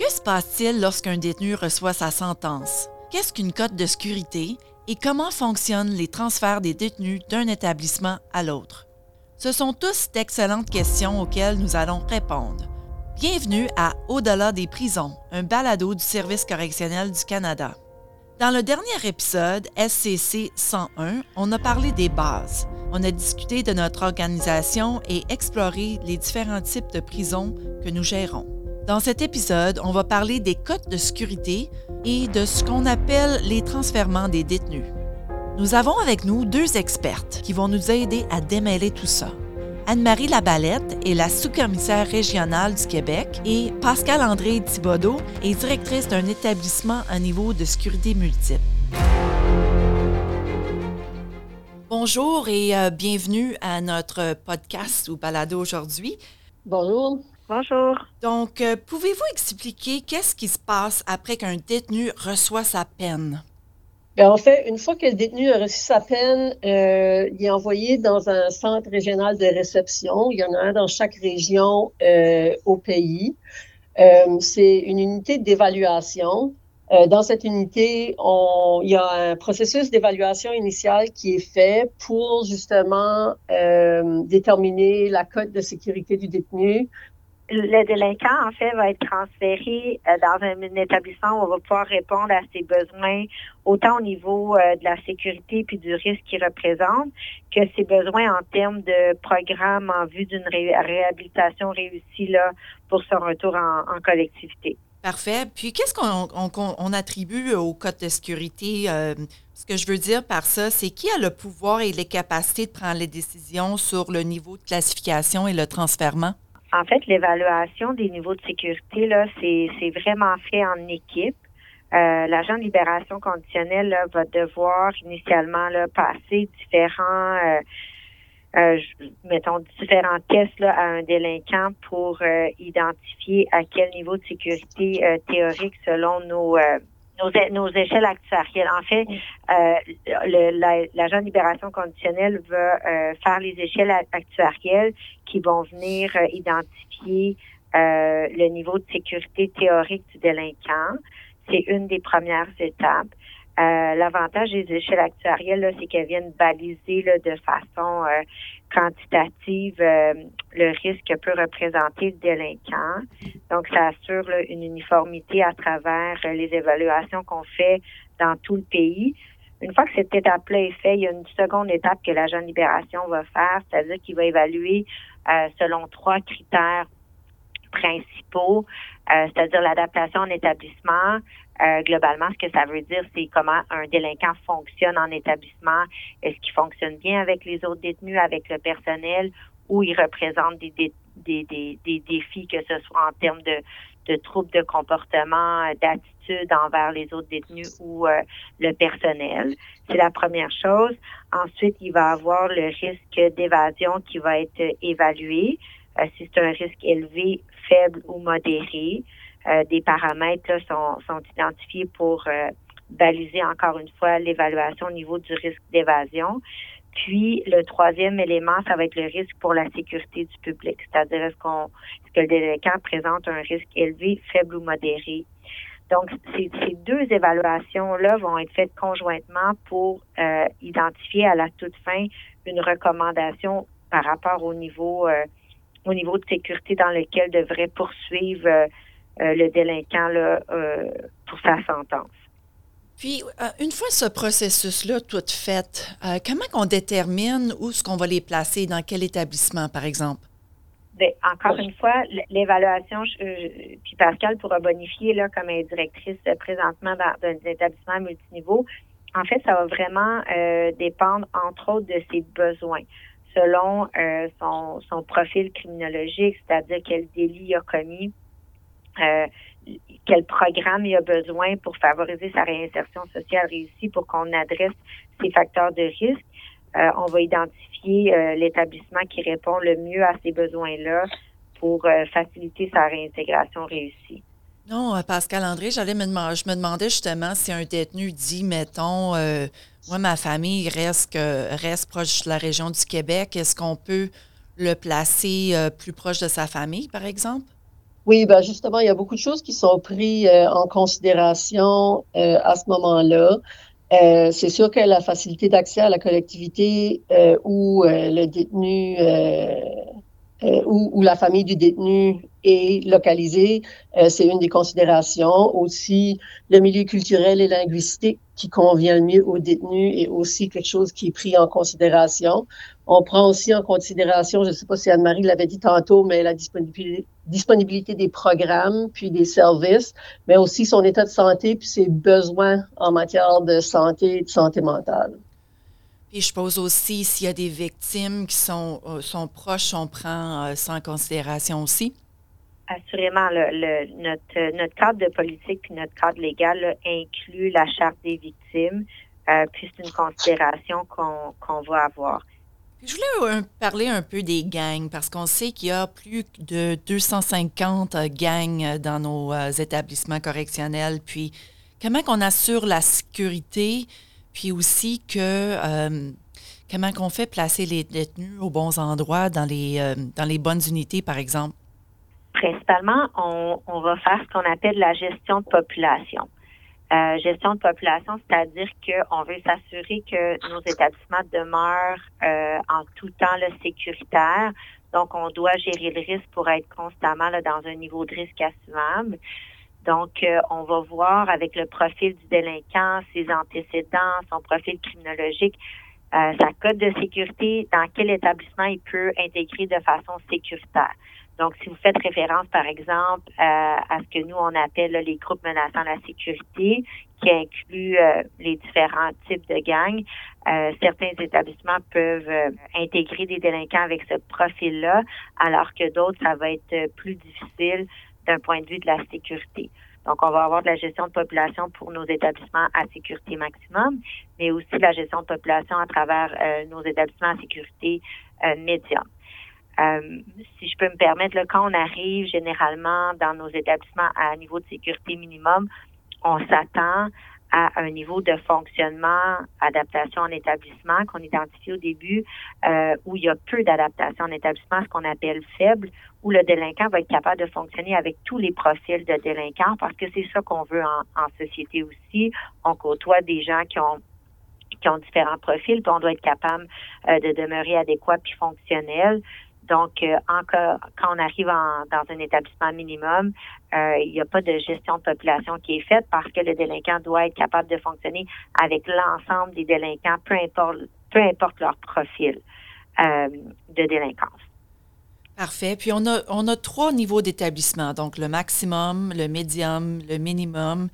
Que se passe-t-il lorsqu'un détenu reçoit sa sentence? Qu'est-ce qu'une cote de sécurité? Et comment fonctionnent les transferts des détenus d'un établissement à l'autre? Ce sont tous d'excellentes questions auxquelles nous allons répondre. Bienvenue à Au-delà des prisons, un balado du Service correctionnel du Canada. Dans le dernier épisode, SCC 101, on a parlé des bases. On a discuté de notre organisation et exploré les différents types de prisons que nous gérons. Dans cet épisode, on va parler des cotes de sécurité et de ce qu'on appelle les transferts des détenus. Nous avons avec nous deux expertes qui vont nous aider à démêler tout ça. Anne-Marie Labalette est la sous-commissaire régionale du Québec et Pascal André Thibodeau est directrice d'un établissement à niveau de sécurité multiple. Bonjour et euh, bienvenue à notre podcast ou balado aujourd'hui. Bonjour. Bonjour. Donc, euh, pouvez-vous expliquer qu'est-ce qui se passe après qu'un détenu reçoit sa peine? Ben, en fait, une fois que le détenu a reçu sa peine, euh, il est envoyé dans un centre régional de réception. Il y en a un dans chaque région euh, au pays. Euh, c'est une unité d'évaluation. dans cette unité, on, il y a un processus d'évaluation initiale qui est fait pour justement déterminer la cote de sécurité du détenu, le délinquant, en fait, va être transféré euh, dans un, établissement où on va pouvoir répondre à ses besoins, autant au niveau euh, de la sécurité puis du risque qu'il représente, que ses besoins en termes de programme en vue d'une réhabilitation réussie là, pour son retour en, collectivité. Parfait. Puis, qu'est-ce qu'on attribue au code de sécurité? Euh, ce que je veux dire par ça, c'est qui a le pouvoir et les capacités de prendre les décisions sur le niveau de classification et le transfèrement? En fait, l'évaluation des niveaux de sécurité, là, c'est vraiment fait en équipe. Euh, L'agent de libération conditionnelle va devoir initialement là, passer différents, euh, euh, mettons, différents tests là, à un délinquant pour euh, identifier à quel niveau de sécurité théorique selon nos nos, échelles actuarielles. En fait, euh, l'agent de libération conditionnelle va euh, faire les échelles actuarielles qui vont venir euh, identifier euh, le niveau de sécurité théorique du délinquant. C'est une des premières étapes. Euh, l'avantage des échelles actuarielles, c'est qu'elles viennent baliser là, de façon euh, quantitative euh, le risque que peut représenter le délinquant. Donc, ça assure une uniformité à travers les évaluations qu'on fait dans tout le pays. Une fois que cette étape-là est faite, il y a une seconde étape que l'agent de libération va faire, c'est-à-dire qu'il va évaluer selon trois critères principaux, c'est-à-dire l'adaptation en établissement, euh, globalement, ce que ça veut dire, c'est comment un délinquant fonctionne en établissement. Est-ce qu'il fonctionne bien avec les autres détenus, avec le personnel, ou il représente des, des, des, des, défis, que ce soit en termes de, de troubles de comportement, d'attitude envers les autres détenus ou euh, le personnel? C'est la première chose. Ensuite, il va avoir le risque d'évasion qui va être évalué. Euh, si c'est un risque élevé, faible ou modéré. Euh, des paramètres sont, sont identifiés pour euh, baliser encore une fois l'évaluation au niveau du risque d'évasion. Puis le troisième élément, ça va être le risque pour la sécurité du public, c'est-à-dire est-ce qu'on est-ce que le délinquant présente un risque élevé, faible ou modéré? Donc ces, ces deux évaluations-là vont être faites conjointement pour euh, identifier à la toute fin une recommandation par rapport au niveau au niveau de sécurité dans lequel devrait poursuivre euh, le délinquant là, euh, pour sa sentence. Puis, euh, une fois ce processus-là tout fait, comment on détermine où est-ce qu'on va les placer, dans quel établissement, par exemple? Bien, encore une fois, l'évaluation, puis Pascal pourra bonifier là, comme directrice présentement dans, un établissement multiniveau. En fait, ça va vraiment dépendre, entre autres, de ses besoins selon son, son profil criminologique, c'est-à-dire quel délit il a commis, euh, quel programme il a besoin pour favoriser sa réinsertion sociale réussie pour qu'on adresse ces facteurs de risque. Euh, on va identifier euh, l'établissement qui répond le mieux à ces besoins-là pour faciliter sa réintégration réussie. Non, Pascal André, j'allais me je me demandais justement si un détenu dit, mettons, moi, ma famille reste, reste proche de la région du Québec, est-ce qu'on peut le placer plus proche de sa famille, par exemple? Oui, ben justement, il y a beaucoup de choses qui sont prises en considération à ce moment-là. Euh, c'est sûr que la facilité d'accès à la collectivité euh, où euh, le détenu où, la famille du détenu est localisée, c'est une des considérations. Aussi, le milieu culturel et linguistique qui convient le mieux aux détenus est aussi quelque chose qui est pris en considération. On prend aussi en considération, je ne sais pas si Anne-Marie l'avait dit tantôt, mais la disponibilité, des programmes, puis des services, mais aussi son état de santé, puis ses besoins en matière de santé et de santé mentale. Puis je pose aussi s'il y a des victimes qui sont, euh, sont proches, on prend euh, ça en considération aussi. Assurément, le, notre, notre cadre de politique puis notre cadre légal inclut la charte des victimes, euh, puis c'est une considération qu'on va avoir. Je voulais parler un peu des gangs parce qu'on sait qu'il y a plus de 250 euh, gangs dans nos euh, établissements correctionnels. Puis, comment qu'on assure la sécurité, puis aussi que euh, comment qu'on fait placer les détenus aux bons endroits dans les dans les bonnes unités, par exemple? Principalement, on va faire ce qu'on appelle la gestion de population. Euh, gestion de population, c'est-à-dire qu'on veut s'assurer que nos établissements demeurent euh, en tout temps là, sécuritaires. Donc, on doit gérer le risque pour être constamment dans un niveau de risque assumable. Donc, euh, on va voir avec le profil du délinquant, ses antécédents, son profil criminologique, sa code de sécurité, dans quel établissement il peut intégrer de façon sécuritaire. Donc, si vous faites référence, par exemple, euh, à ce que nous, on appelle les groupes menaçant la sécurité, qui inclut euh, les différents types de gangs, euh, certains établissements peuvent intégrer des délinquants avec ce profil-là, alors que d'autres, ça va être plus difficile d'un point de vue de la sécurité. Donc, on va avoir de la gestion de population pour nos établissements à sécurité maximum, mais aussi la gestion de population à travers nos établissements à sécurité médium. Euh, si je peux me permettre, là, quand on arrive généralement dans nos établissements à un niveau de sécurité minimum, on s'attend à un niveau de fonctionnement, adaptation en établissement qu'on identifie au début, euh, où il y a peu d'adaptation en établissement, ce qu'on appelle faible, où le délinquant va être capable de fonctionner avec tous les profils de délinquants, parce que c'est ça qu'on veut en, en, société aussi. On côtoie des gens qui ont qui ont différents profils, puis on doit être capable euh, de demeurer adéquat puis fonctionnel. Donc, euh, quand on arrive dans un établissement minimum, euh, il n'y a pas de gestion de population qui est faite parce que le délinquant doit être capable de fonctionner avec l'ensemble des délinquants, peu importe, leur profil euh, de délinquance. Parfait. Puis on a, on a trois niveaux d'établissement, donc le maximum, le médium, le minimum.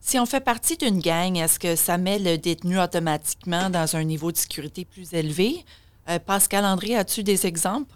Si on fait partie d'une gang, est-ce que ça met le détenu automatiquement dans un niveau de sécurité plus élevé? Pascal André, as-tu des exemples?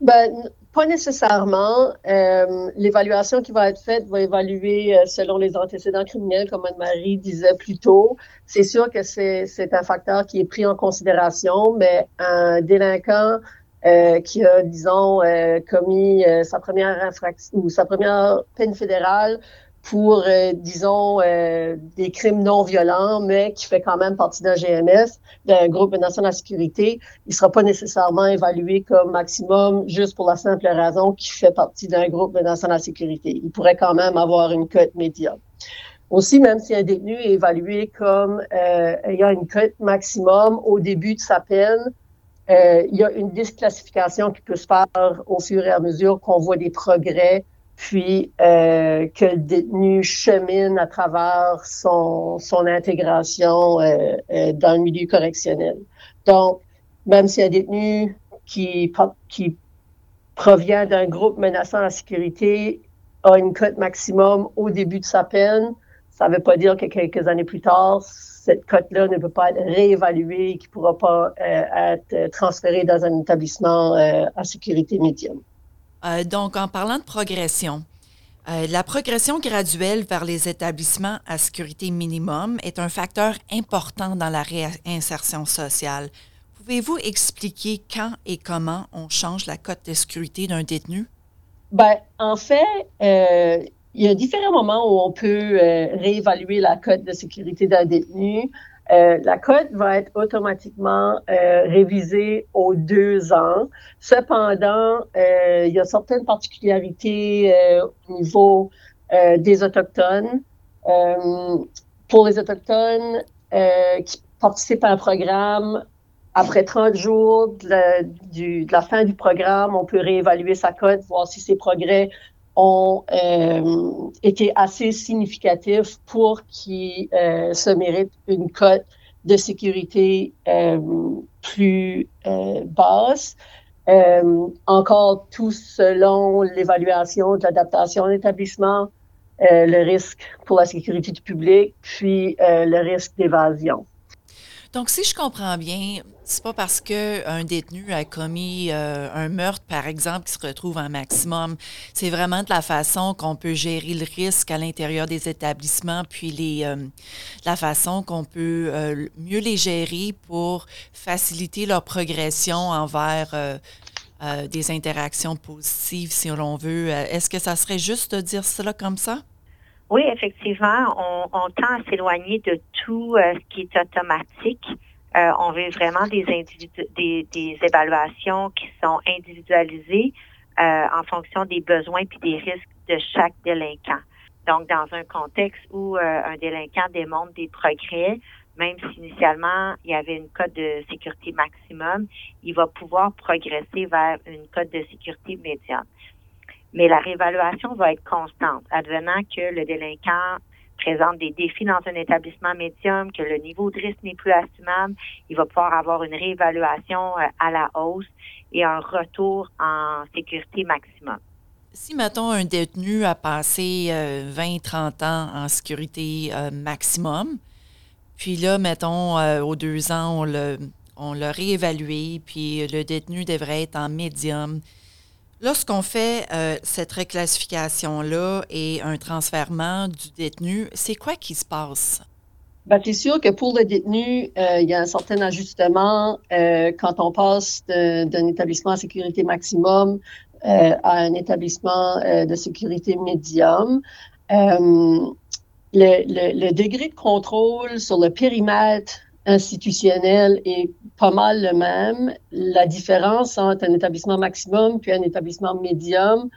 Ben, pas nécessairement. Euh, l'évaluation qui va être faite va évaluer euh, selon les antécédents criminels, comme Anne-Marie disait plus tôt. C'est sûr que c'est un facteur qui est pris en considération, mais un délinquant euh, qui a, disons, commis sa première infraction ou sa première peine fédérale pour, euh, disons, euh, des crimes non violents, mais qui fait quand même partie d'un GMS, d'un groupe de sécurité, il ne sera pas nécessairement évalué comme maximum juste pour la simple raison qu'il fait partie d'un groupe de sécurité. Il pourrait quand même avoir une cote médiane. Aussi, même si un détenu est évalué comme euh, ayant une cote maximum au début de sa peine, euh, il y a une disclassification qui peut se faire au fur et à mesure qu'on voit des progrès puis euh, que le détenu chemine à travers son, son intégration euh, euh, dans le milieu correctionnel. Donc, même si un détenu qui, qui provient d'un groupe menaçant la sécurité a une cote maximum au début de sa peine, ça ne veut pas dire que quelques années plus tard, cette cote-là ne peut pas être réévaluée et qu'il ne pourra pas être transférée dans un établissement à sécurité médium. Euh, donc, en parlant de progression, euh, la progression graduelle vers les établissements à sécurité minimum est un facteur important dans la réinsertion sociale. Pouvez-vous expliquer quand et comment on change la cote de sécurité d'un détenu? Ben, en fait, euh, il y a différents moments où on peut réévaluer la cote de sécurité d'un détenu. Euh, la cote va être automatiquement euh, révisée aux deux ans. Cependant, euh, il y a certaines particularités au niveau des Autochtones. pour les Autochtones qui participent à un programme, après 30 jours de la, de la fin du programme, on peut réévaluer sa cote, voir si ses progrès ont euh, été assez significatifs pour qu'il euh, se mérite une cote de sécurité euh, plus basse. Encore tout selon l'évaluation de l'adaptation d'établissement, le risque pour la sécurité du public, puis le risque d'évasion. Donc, si je comprends bien, c'est pas parce qu'un détenu a commis euh, un meurtre, par exemple, qui se retrouve en maximum. C'est vraiment de la façon qu'on peut gérer le risque à l'intérieur des établissements, puis les, euh, la façon qu'on peut euh, mieux les gérer pour faciliter leur progression envers des interactions positives, si l'on veut. Est-ce que ça serait juste de dire cela comme ça? Oui, effectivement, on, tend à s'éloigner de tout ce qui est automatique. Euh, on veut vraiment des, des, des, évaluations qui sont individualisées euh, en fonction des besoins puis des risques de chaque délinquant. Donc, dans un contexte où un délinquant démontre des progrès, même si initialement il y avait une cote de sécurité maximum, il va pouvoir progresser vers une cote de sécurité médiane mais la réévaluation va être constante, advenant que le délinquant présente des défis dans un établissement médium, que le niveau de risque n'est plus assumable, il va pouvoir avoir une réévaluation euh, à la hausse et un retour en sécurité maximum. Si, mettons, un détenu a passé 20-30 euh, ans en sécurité euh, maximum, puis là, mettons, aux deux ans, on l'a on réévalué, puis le détenu devrait être en médium, Lorsqu'on fait euh, cette réclassification-là et un transfèrement du détenu, c'est quoi qui se passe? Ben, c'est sûr que pour le détenu, euh, il y a un certain ajustement euh, quand on passe d'un établissement à sécurité maximum à un établissement de sécurité médium. Le, le, degré de contrôle sur le périmètre institutionnel est pas mal le même. La différence entre un établissement maximum puis un établissement médium,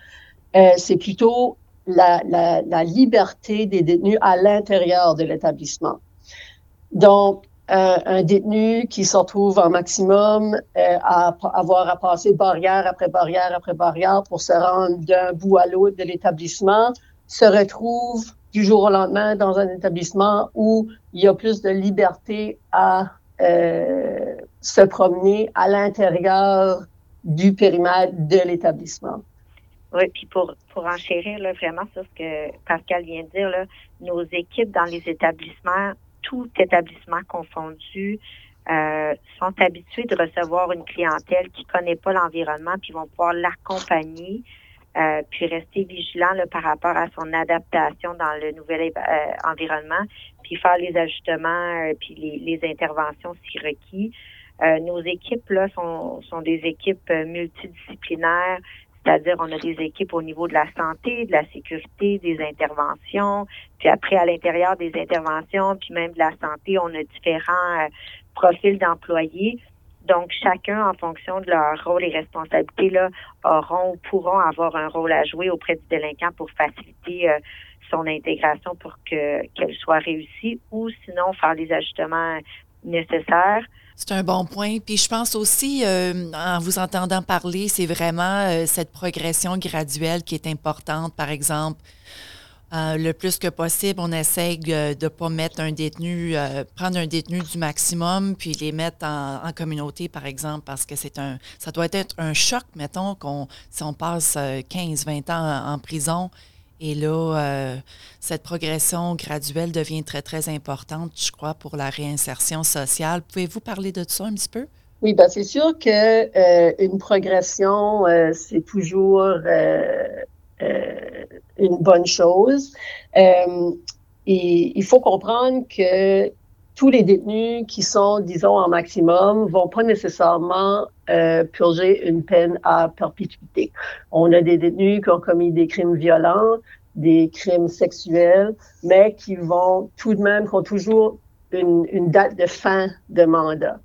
euh, c'est plutôt la, la, liberté des détenus à l'intérieur de l'établissement. Donc, euh, un détenu qui se retrouve en maximum euh, à avoir à passer barrière après barrière après barrière pour se rendre d'un bout à l'autre de l'établissement se retrouve du jour au lendemain dans un établissement où il y a plus de liberté à euh, se promener à l'intérieur du périmètre de l'établissement. Oui, puis pour, pour enchérir là, vraiment sur ce que Pascal vient de dire, là, nos équipes dans les établissements, tout établissement confondu, euh, sont habitués de recevoir une clientèle qui connaît pas l'environnement, puis vont pouvoir l'accompagner euh, puis rester vigilant là, par rapport à son adaptation dans le nouvel euh, environnement, puis faire les ajustements, euh, puis les, les, interventions si requis. nos équipes là sont, sont des équipes multidisciplinaires, c'est-à-dire on a des équipes au niveau de la santé, de la sécurité, des interventions, puis après à l'intérieur des interventions, puis même de la santé, on a différents profils d'employés. Donc, chacun, en fonction de leur rôle et responsabilité, là, auront ou pourront avoir un rôle à jouer auprès du délinquant pour faciliter euh, son intégration pour que qu'elle soit réussie ou sinon faire les ajustements nécessaires. C'est un bon point. Puis je pense aussi, euh, en vous entendant parler, c'est vraiment euh, cette progression graduelle qui est importante. Par exemple, euh, le plus que possible, on essaye de ne pas mettre un détenu, euh, prendre un détenu du maximum, puis les mettre en, communauté, par exemple, parce que c'est un, ça doit être un choc, mettons, qu'on, si on passe 15, euh, 20 ans en, prison. Et là, cette progression graduelle devient très, très importante, je crois, pour la réinsertion sociale. Pouvez-vous parler de ça un petit peu? Oui, ben c'est sûr que une progression, c'est toujours une bonne chose. Euh, et il faut comprendre que tous les détenus qui sont, disons, en maximum vont pas nécessairement euh, purger une peine à perpétuité. On a des détenus qui ont commis des crimes violents, des crimes sexuels, mais qui vont tout de même, qui ont toujours une, une date de fin de mandat.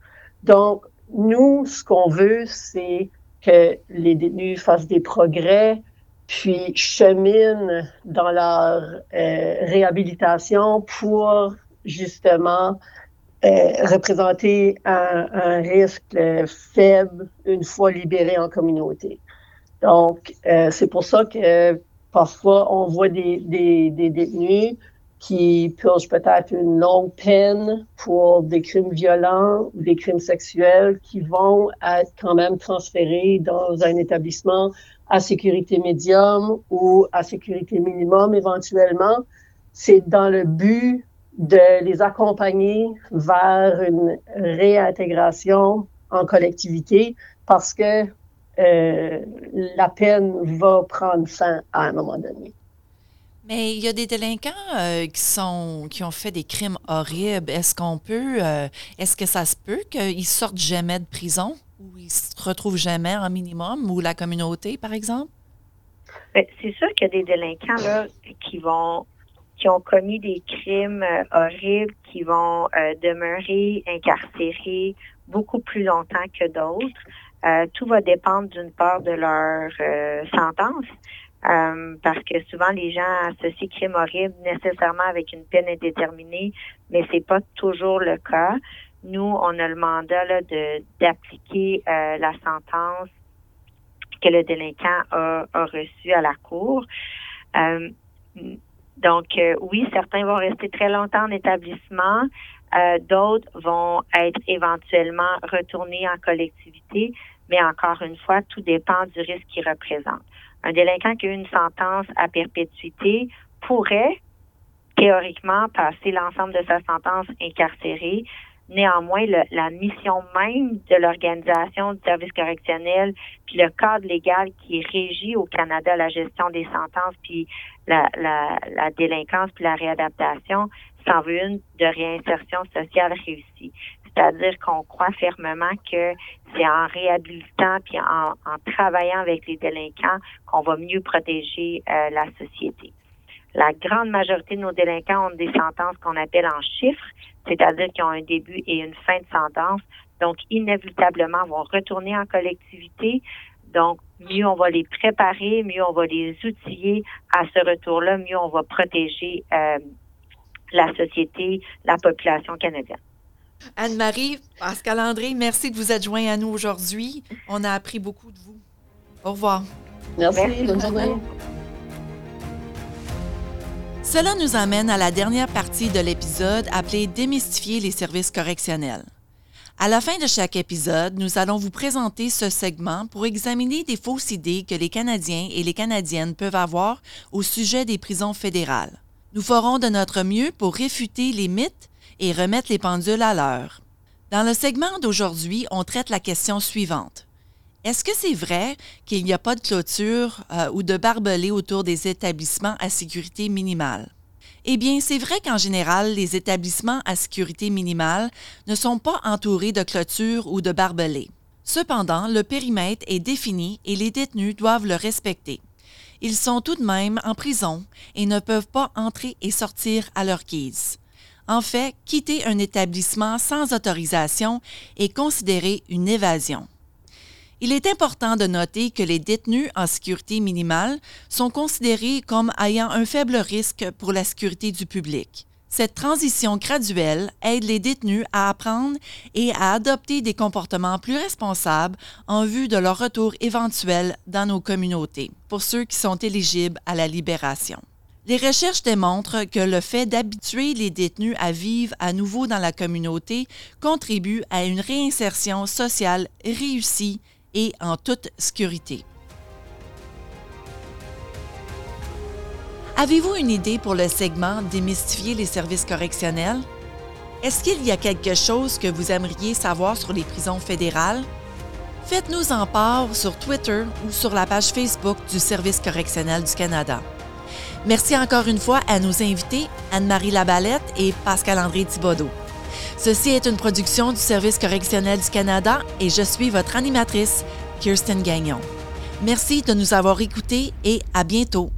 Donc, nous, ce qu'on veut, c'est que les détenus fassent des progrès, puis cheminent dans leur euh, réhabilitation pour justement euh, représenter un, un, risque faible une fois libérés en communauté. Donc, euh, c'est pour ça que parfois on voit des, des, des détenus qui purgent peut-être une longue peine pour des crimes violents ou des crimes sexuels qui vont être quand même transférés dans un établissement à sécurité médium ou à sécurité minimum éventuellement. C'est dans le but de les accompagner vers une réintégration en collectivité parce que euh, la peine va prendre fin à un moment donné. Mais il y a des délinquants euh, qui sont qui ont fait des crimes horribles. Est-ce qu'on peut euh, est-ce que ça se peut qu'ils sortent jamais de prison? Ou ils se retrouvent jamais en minimum ou la communauté, par exemple? Ben, c'est sûr qu'il y a des délinquants là, qui vont qui ont commis des crimes euh, horribles, qui vont demeurer incarcérés beaucoup plus longtemps que d'autres. tout va dépendre d'une part de leur sentence, euh, parce que souvent les gens associent crime horrible nécessairement avec une peine indéterminée, mais c'est pas toujours le cas. Nous, on a le mandat là, de d'appliquer euh, la sentence que le délinquant a, a reçue à la cour. Euh, donc, oui, certains vont rester très longtemps en établissement. D'autres vont être éventuellement retournés en collectivité, mais encore une fois, tout dépend du risque qu'ils représentent. Un délinquant qui a eu une sentence à perpétuité pourrait théoriquement passer l'ensemble de sa sentence incarcérée. Néanmoins, la mission même de l'organisation du service correctionnel, puis le cadre légal qui régit au Canada la gestion des sentences, puis la, la, la délinquance, puis la réadaptation, s'en veut une de réinsertion sociale réussie. C'est-à-dire qu'on croit fermement que c'est en réhabilitant puis en, travaillant avec les délinquants qu'on va mieux protéger euh, la société. La grande majorité de nos délinquants ont des sentences qu'on appelle en chiffres, c'est-à-dire qu'ils ont un début et une fin de sentence, donc inévitablement vont retourner en collectivité. Donc, mieux on va les préparer, mieux on va les outiller à ce retour-là, mieux on va protéger euh, la société, la population canadienne. Anne-Marie, Pascal André, merci de vous être joint à nous aujourd'hui. On a appris beaucoup de vous. Au revoir. Merci, bonne journée. Cela nous amène à la dernière partie de l'épisode appelée Démystifier les services correctionnels. À la fin de chaque épisode, nous allons vous présenter ce segment pour examiner des fausses idées que les Canadiens et les Canadiennes peuvent avoir au sujet des prisons fédérales. Nous ferons de notre mieux pour réfuter les mythes et remettre les pendules à l'heure. Dans le segment d'aujourd'hui, on traite la question suivante. Est-ce que c'est vrai qu'il n'y a pas de clôture euh, ou de barbelés autour des établissements à sécurité minimale? Eh bien, c'est vrai qu'en général, les établissements à sécurité minimale ne sont pas entourés de clôture ou de barbelés. Cependant, le périmètre est défini et les détenus doivent le respecter. Ils sont tout de même en prison et ne peuvent pas entrer et sortir à leur guise. En fait, quitter un établissement sans autorisation est considéré une évasion. Il est important de noter que les détenus en sécurité minimale sont considérés comme ayant un faible risque pour la sécurité du public. Cette transition graduelle aide les détenus à apprendre et à adopter des comportements plus responsables en vue de leur retour éventuel dans nos communautés, pour ceux qui sont éligibles à la libération. Les recherches démontrent que le fait d'habituer les détenus à vivre à nouveau dans la communauté contribue à une réinsertion sociale réussie en toute sécurité. Avez-vous une idée pour le segment Démystifier les services correctionnels? Est-ce qu'il y a quelque chose que vous aimeriez savoir sur les prisons fédérales? Faites-nous en part sur Twitter ou sur la page Facebook du Service correctionnel du Canada. Merci encore une fois à nos invités Anne-Marie Labalette et Pascal-André Thibodeau. Ceci est une production du Service correctionnel du Canada et je suis votre animatrice, Kirsten Gagnon. Merci de nous avoir écoutés et à bientôt.